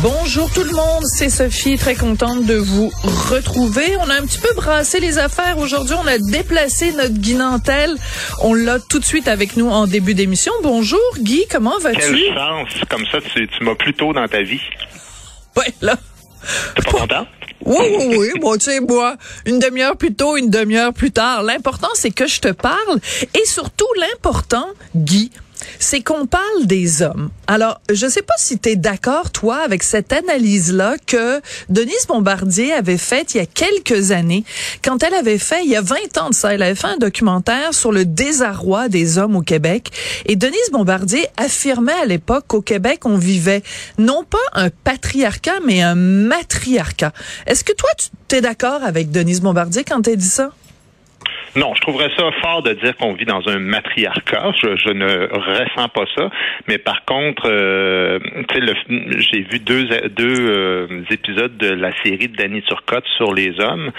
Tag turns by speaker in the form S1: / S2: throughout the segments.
S1: Bonjour tout le monde, c'est Sophie, très contente de vous retrouver. On a un petit peu brassé les affaires aujourd'hui, on a déplacé notre Guy Nantel. On l'a tout de suite avec nous en début d'émission. Bonjour Guy, comment vas-tu?
S2: Quelle chance, comme ça tu, tu m'as plus tôt dans ta vie.
S1: Ouais, là.
S2: T'es pas content?
S1: Oui, oui, oui. Bon, tu sais, moi, une demi-heure plus tôt, une demi-heure plus tard. L'important, c'est que je te parle. Et surtout, l'important, Guy, c'est qu'on parle des hommes. Alors, je sais pas si tu es d'accord, toi, avec cette analyse-là que Denise Bombardier avait faite il y a quelques années, quand elle avait fait, il y a 20 ans de ça, elle avait fait un documentaire sur le désarroi des hommes au Québec. Et Denise Bombardier affirmait à l'époque qu'au Québec, on vivait non pas un patriarcat, mais un matriarcat. Est-ce que toi, tu es d'accord avec Denise Bombardier quand elle dit ça?
S2: Non, je trouverais ça fort de dire qu'on vit dans un matriarcat. Je, ne ressens pas ça. Mais par contre, euh, j'ai vu deux, deux euh, épisodes de la série de Danny Turcotte sur les hommes.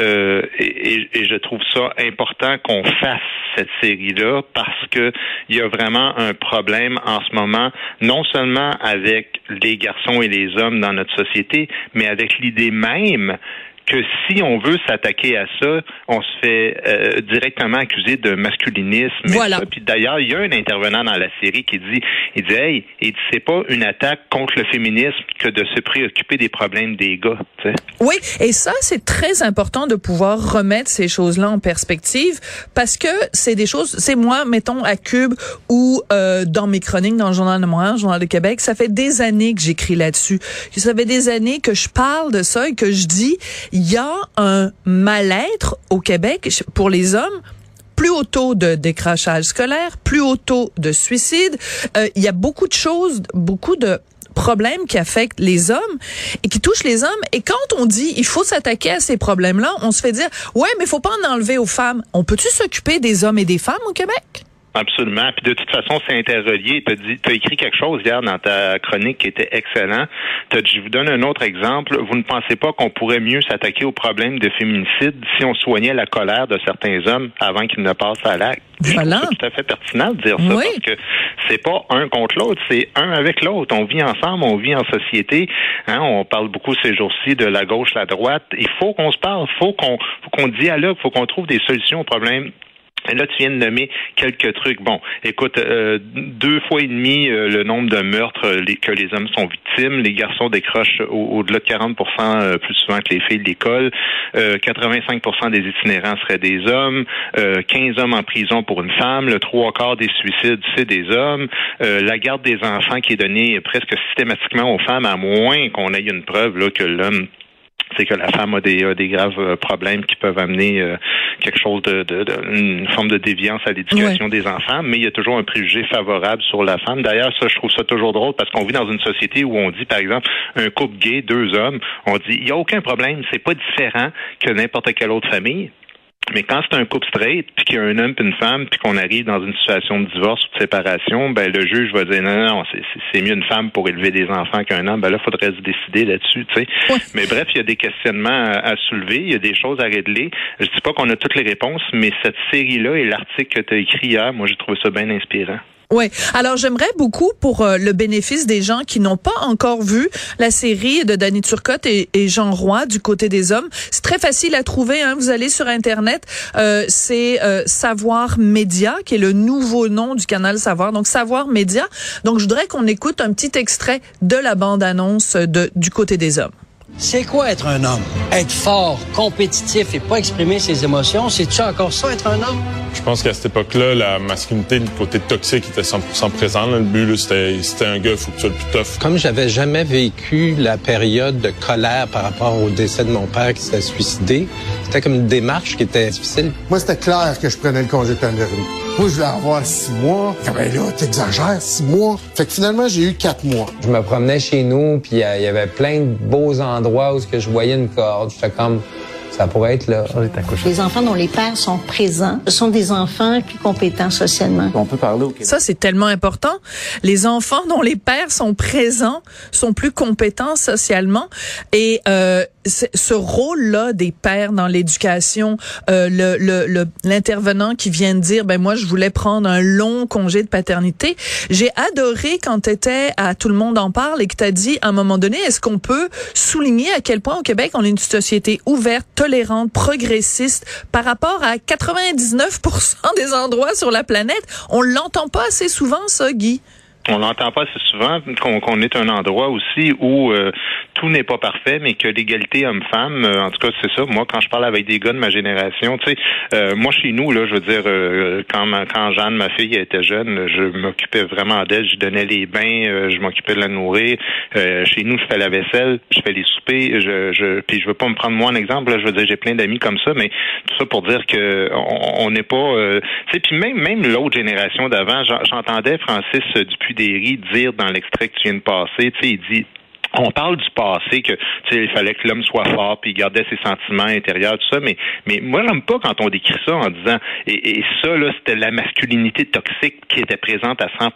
S2: Euh, et, et, je trouve ça important qu'on fasse cette série-là parce que il y a vraiment un problème en ce moment, non seulement avec les garçons et les hommes dans notre société, mais avec l'idée même que si on veut s'attaquer à ça, on se fait euh, directement accuser de masculinisme.
S1: Voilà.
S2: Puis d'ailleurs, il y a un intervenant dans la série qui dit, il dit, hey, il c'est pas une attaque contre le féminisme que de se préoccuper des problèmes des gars. sais.
S1: Oui, et ça, c'est très important de pouvoir remettre ces choses-là en perspective parce que c'est des choses, c'est moi, mettons, à Cube ou euh, dans mes chroniques dans le Journal de Montréal, le Journal de Québec, ça fait des années que j'écris là-dessus. Ça fait des années que je parle de ça et que je dis, il y a un mal-être au Québec pour les hommes plus haut taux de décrachage scolaire, plus haut taux de suicide. Euh, il y a beaucoup de choses, beaucoup de problèmes qui affectent les hommes et qui touchent les hommes. Et quand on dit il faut s'attaquer à ces problèmes-là, on se fait dire ouais, mais faut pas en enlever aux femmes. On peut-tu s'occuper des hommes et des femmes au Québec?
S2: Absolument. Puis de toute façon, c'est interrelié. Tu as, écrit quelque chose hier dans ta chronique qui était excellent. je vous donne un autre exemple. Vous ne pensez pas qu'on pourrait mieux s'attaquer au problème de féminicide si on soignait la colère de certains hommes avant qu'ils ne passent à l'acte?
S1: Voilà.
S2: C'est tout à fait pertinent de dire ça parce que c'est pas un contre l'autre, c'est un avec l'autre. On vit ensemble, on vit en société. Hein, on parle beaucoup ces jours-ci de la gauche, la droite. Il faut qu'on se parle, faut qu'on, faut qu'on dialogue, faut qu'on trouve des solutions aux problèmes Là, tu viens de nommer quelques trucs. Bon, écoute, euh, deux fois et demi euh, le nombre de meurtres euh, que les hommes sont victimes. Les garçons décrochent au-delà de 40% plus souvent que les filles de l'école. 85% des itinérants seraient des hommes. 15 hommes en prison pour une femme. Le trois quarts des suicides, c'est des hommes. la garde des enfants qui est donnée presque systématiquement aux femmes, à moins qu'on ait une preuve là, que l'homme c'est que la femme a des, des graves euh, problèmes qui peuvent amener euh, quelque chose de, de, une forme de déviance à l'éducation des enfants, mais il y a toujours un préjugé favorable sur la femme. D'ailleurs, ça, je trouve ça toujours drôle parce qu'on vit dans une société où on dit, par exemple, un couple gay, deux hommes, on dit, il n'y a aucun problème, c'est pas différent que n'importe quelle autre famille. Mais quand c'est un couple straight, puis qu'il y a un homme et une femme, puis qu'on arrive dans une situation de divorce ou de séparation, ben le juge va dire non, non, c'est mieux une femme pour élever des enfants qu'un homme. Ben là, il faudrait se décider là-dessus, tu sais. Mais bref, il y a des questionnements à, soulever, il y a des choses à régler. Je dis pas qu'on a toutes les réponses, mais cette série-là et l'article que tu as écrit hier, moi j'ai trouvé ça bien inspirant.
S1: Oui. Alors j'aimerais beaucoup pour euh, le bénéfice des gens qui n'ont pas encore vu la série de Danny Turcotte et, Jean Roy du côté des hommes. C'est très facile à trouver. Hein. Vous allez sur internet, euh, c'est euh, Savoir Média qui est le nouveau nom du canal Savoir. Donc Savoir Média. Donc je voudrais qu'on écoute un petit extrait de la bande annonce de du côté des hommes.
S3: C'est quoi être un homme? Être fort, compétitif et pas exprimer ses émotions, c'est-tu encore ça, être un homme?
S4: Je pense qu'à cette époque-là, la masculinité, le côté toxique était 100% présent. Le but, c'était un gars, il faut que tu sois le plus tough.
S5: Comme j'avais jamais vécu la période de colère par rapport au décès de mon père qui s'est suicidé, c'était comme une démarche qui était difficile.
S6: Moi, c'était clair que je prenais le congé de paternité. Moi, je voulais avoir six mois. Ah ben là, t'exagères, six mois. Fait que finalement, j'ai eu quatre mois.
S5: Je me promenais chez nous, puis euh, il y avait plein de beaux endroits où je voyais une corde. J'étais comme, ça pourrait être là.
S7: Les enfants dont les pères sont présents sont des enfants plus compétents socialement.
S5: On peut parler au
S1: Ça, c'est tellement important. Les enfants dont les pères sont présents sont plus compétents socialement. Et euh, ce rôle-là des pères dans l'éducation, euh, le l'intervenant qui vient de dire, ben moi je voulais prendre un long congé de paternité. J'ai adoré quand tu étais à Tout le monde en parle et que tu as dit à un moment donné, est-ce qu'on peut souligner à quel point au Québec on est une société ouverte, tolérante, progressiste par rapport à 99% des endroits sur la planète. On l'entend pas assez souvent ça, Guy
S2: on l'entend pas assez souvent qu'on est un endroit aussi où euh, tout n'est pas parfait, mais que l'égalité homme-femme, euh, en tout cas, c'est ça. Moi, quand je parle avec des gars de ma génération, tu sais, euh, moi chez nous, là, je veux dire, quand quand Jeanne, ma fille, était jeune, je m'occupais vraiment d'elle, je donnais les bains, je m'occupais de la nourrir. chez nous, je fais la vaisselle, je fais les soupers, je, je puis je veux pas me prendre moi un exemple. je veux dire, j'ai plein d'amis comme ça, mais tout ça pour dire que on n'est pas, tu sais, puis même même l'autre génération d'avant, j'entendais Francis Dupuis Derry dire dans l'extrait que tu viens de passer, tu sais, il dit on parle du passé que tu sais il fallait que l'homme soit fort puis gardait ses sentiments intérieurs tout ça mais mais moi j'aime pas quand on décrit ça en disant et, et ça là c'était la masculinité toxique qui était présente à 100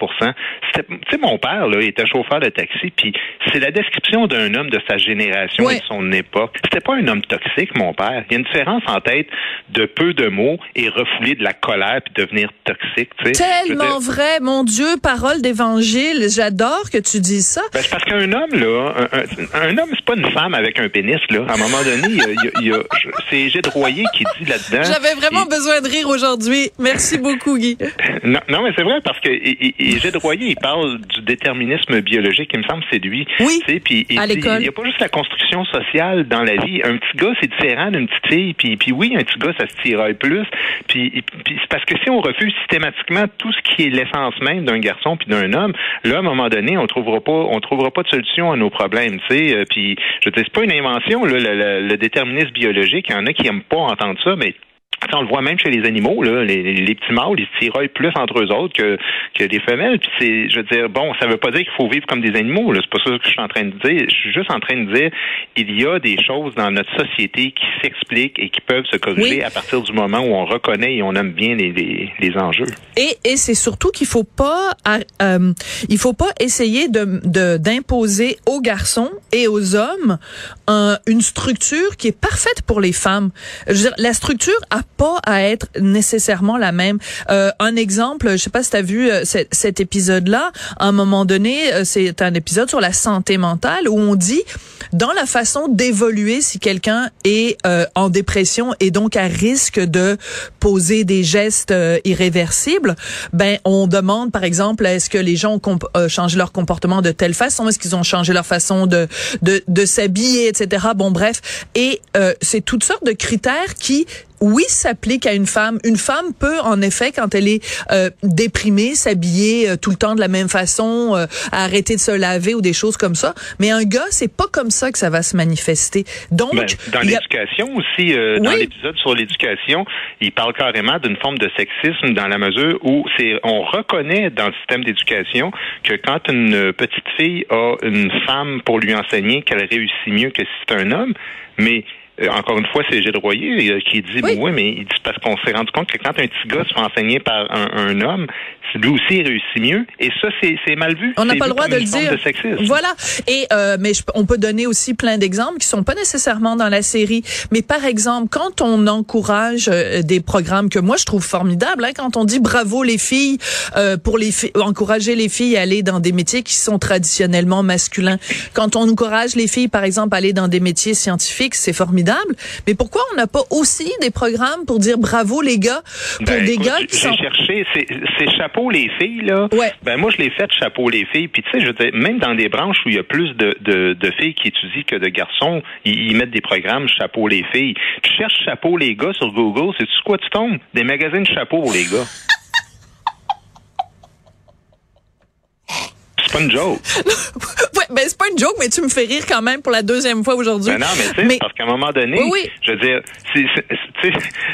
S2: c'était tu sais mon père là était chauffeur de taxi puis c'est la description d'un homme de sa génération et de son époque. C'était pas un homme toxique mon père. Il y a une différence en tête de peu de mots et refouler de la colère puis devenir toxique tu
S1: sais. Tellement vrai. Mon dieu parole d'évangile j'adore que tu dises ça.
S2: Ben, parce qu'un homme là un, homme, c'est pas une femme avec un pénis, là. À un moment donné, il y a, c'est Égide Royer qui dit là-dedans.
S1: J'avais vraiment besoin de rire aujourd'hui. Merci beaucoup, Guy.
S2: non, non, mais c'est vrai parce que Égide Royer, il parle du déterminisme biologique. Il me semble c'est lui.
S1: Oui.
S2: Puis il, il n'y a pas juste la construction sociale dans la vie. Un petit gars, c'est différent d'une petite fille. Puis, puis oui, un petit gars, ça se tiraille plus. Puis, puis c'est parce que si on refuse systématiquement tout ce qui est l'essence même d'un garçon puis d'un homme, là, à un moment donné, on trouvera pas, on trouvera pas de solution à nos problèmes, tu sais. Euh, puis, je dis, c'est pas une invention, le, le, déterminisme biologique. Il y en a qui aiment pas entendre ça, mais on le voit même chez les animaux, là, les, petits mâles, ils se tiraillent plus entre eux autres que, que les femelles. Puis c'est, je veux dire, bon, ça veut pas dire qu'il faut vivre comme des animaux. Là. C'est pas ça que je suis en train de dire. Je suis juste en train de dire, il y a des choses dans notre société qui s'expliquent et qui peuvent se corriger à partir du moment où on reconnaît et on aime bien les, les, enjeux.
S1: Et, et c'est surtout qu'il faut pas, euh, il faut pas essayer de d'imposer aux garçons et aux hommes une structure qui est parfaite pour les femmes. Je veux dire, la structure a pas à être nécessairement la même. Euh, un exemple, je sais pas si tu as vu euh, cet, épisode-là, à un moment donné, euh, c'est un épisode sur la santé mentale où on dit dans la façon d'évoluer si quelqu'un est en dépression et donc à risque de poser des gestes irréversibles, ben on demande par exemple est-ce que les gens ont changé leur comportement de telle façon, est-ce qu'ils ont changé leur façon de de, de s'habiller, etc. Bon bref, et c'est toutes sortes de critères qui oui, s'applique à une femme. Une femme peut, en effet, quand elle est euh, déprimée, s'habiller euh, tout le temps de la même façon, euh, arrêter de se laver ou des choses comme ça. Mais un gars, c'est pas comme ça que ça va se manifester. Donc, ben,
S2: dans l'éducation aussi, dans l'épisode sur l'éducation, il parle carrément d'une forme de sexisme dans la mesure où c'est, on reconnaît dans le système d'éducation que quand une petite fille a une femme pour lui enseigner qu'elle réussit mieux que si c'est un homme, mais euh, encore une fois, c'est Gilles Royer euh, qui dit, oui, mais il dit parce qu'on s'est rendu compte que quand un petit gars se fait enseigner par un, un homme, lui aussi il réussit mieux. Et ça, c'est mal vu.
S1: On n'a pas le droit de le dire. voilà. Et euh, mais on peut donner aussi plein d'exemples qui sont pas nécessairement dans la série. Mais par exemple, quand on encourage euh, des programmes que moi je trouve formidables, hein, quand on dit bravo les filles euh, pour les encourager les filles à aller dans des métiers qui sont traditionnellement masculins. Quand on encourage les filles, par exemple, à aller dans des métiers scientifiques, c'est formidable. Mais pourquoi on n'a pas aussi des programmes pour dire bravo les gars pour
S2: ben,
S1: des gars
S2: qui sont... cherché ces chapeaux les filles là. Ben moi je l'ai fait chapeau les filles. Puis tu sais, je même dans des branches où il y a plus de, de, de filles qui étudient que de garçons, ils, mettent des programmes chapeau les filles. Tu cherches chapeau les gars sur Google, c'est quoi tu tombes? Des magazines chapeau pour les gars. c'est pas une joke.
S1: ouais, ben joke, mais tu me fais rire quand même pour la deuxième fois aujourd'hui.
S2: Ben non, mais tu sais, parce qu'à un moment donné, je veux dire, c'est,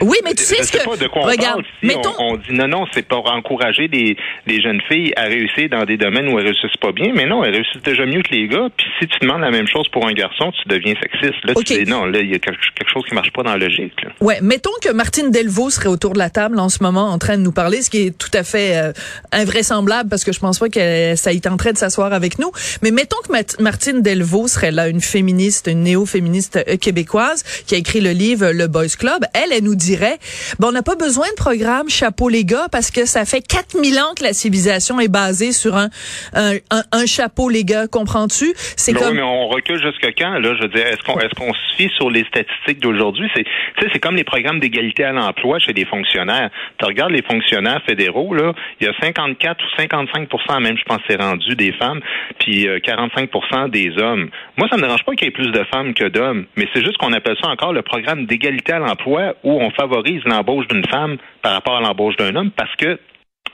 S1: oui, mais tu sais ce
S2: que pas de quoi on regarde, parle. on, dit non, non, c'est pour encourager les, les jeunes filles à réussir dans des domaines où elles réussissent pas bien, mais non, elles réussissent déjà mieux que les gars. Puis si tu demandes la même chose pour un garçon, tu deviens sexiste. Là, tu dis non, là, il y a quelque, chose qui marche pas dans la logique. Là.
S1: Ouais, mettons que Martine Delvaux serait autour de la table en ce moment en train de nous parler, ce qui est tout à fait euh, invraisemblable parce que je pense pas que ça y tenterait de s'asseoir avec nous. Mais mettons que Martine Delvaux serait là, une féministe, une néo-féministe euh, québécoise qui a écrit le livre Le Boys Club. Elle, elle nous dirait, bon, on n'a pas besoin de programme chapeau les gars parce que ça fait 4000 ans que la civilisation est basée sur un, un, un, chapeau les gars, comprends-tu?
S2: C'est comme... Oui, mais on recule jusqu'à quand, là? Je veux dire, est-ce qu'on est-ce qu'on se fie sur les statistiques d'aujourd'hui? C'est, c'est comme les programmes d'égalité à l'emploi chez les fonctionnaires. Tu regardes les fonctionnaires fédéraux, là, il y a 54 ou 55% même, je pense, c'est rendu des femmes, puis 45 des hommes. Moi, ça me dérange pas qu'il y ait plus de femmes que d'hommes, mais c'est juste qu'on appelle ça encore le programme d'égalité à l'emploi où on favorise l'embauche d'une femme par rapport à l'embauche d'un homme parce que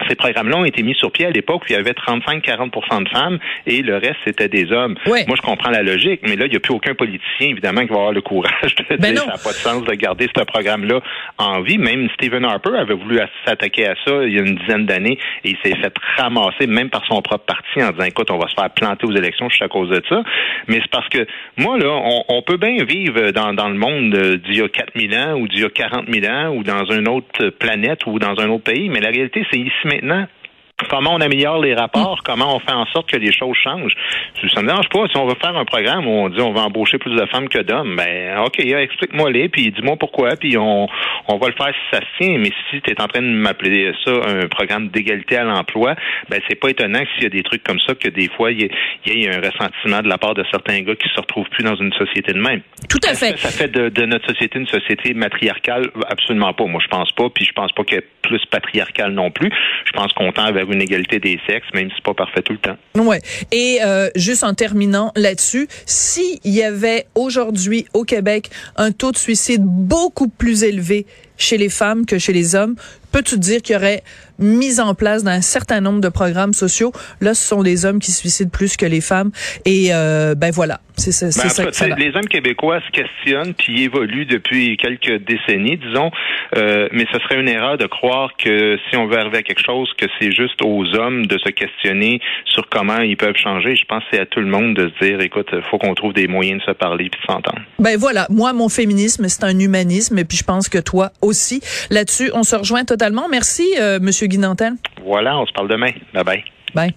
S2: ces programmes-là ont été mis sur pied à l'époque où il y avait 35-40% de femmes et le reste, c'était des hommes. Moi, je comprends la logique, mais là, il n'y a plus aucun politicien, évidemment, qui va avoir le courage de ben dire que ça n'a pas de sens de garder ce programme-là en vie. Même Stephen Harper avait voulu s'attaquer à ça il y a une dizaine d'années et il s'est fait ramasser, même par son propre parti, en disant, écoute, on va se faire planter aux élections juste à cause de ça. Mais c'est parce que, moi, là, on, peut bien vivre dans, dans le monde d'il y a 4000 ans ou d'il y a 40 000 ans ou dans une autre planète ou dans un autre pays, mais la réalité, c'est ici maintenant comment on améliore les rapports, mm. comment on fait en sorte que les choses changent. Ça me dérange pas. Si on veut faire un programme où on dit on va embaucher plus de femmes que d'hommes, ben OK, explique-moi les, puis dis-moi pourquoi, puis on, on va le faire si ça se tient. Mais si tu es en train de m'appeler ça un programme d'égalité à l'emploi, ben c'est pas étonnant que s'il y a des trucs comme ça, que des fois, il y, ait un ressentiment de la part de certains gars qui se retrouvent plus dans une société de même.
S1: Tout à fait.
S2: Ça, fait de, de, notre société une société matriarcale? Absolument pas. Moi, je pense pas, puis je pense pas qu'elle est plus patriarcale non plus. Je pense qu'on tend vers une égalité des sexes, même si c'est pas parfait tout le temps.
S1: Ouais. Et euh, juste en terminant là-dessus, s'il y avait aujourd'hui au Québec un taux de suicide beaucoup plus élevé chez les femmes que chez les hommes, peux-tu dire qu'il y aurait mise en place d'un certain nombre de programmes sociaux? Là, ce sont des hommes qui se suicident plus que les femmes. Et euh, ben voilà, c'est ça.
S2: Ben, ça, les hommes québécois se questionnent puis évoluent depuis quelques décennies, disons. Euh, mais ce serait une erreur de croire que si on veut arriver à quelque chose, que c'est juste aux hommes de se questionner sur comment ils peuvent changer. Je pense que c'est à tout le monde de se dire, écoute, faut qu'on trouve des moyens de se parler puis de s'entendre.
S1: Ben voilà, moi, mon féminisme, c'est un humanisme, et puis je pense que toi aussi. Là-dessus, on se rejoint totalement. Merci, euh, Monsieur Guy
S2: Voilà, on se parle demain. Bye bye.
S1: Bye.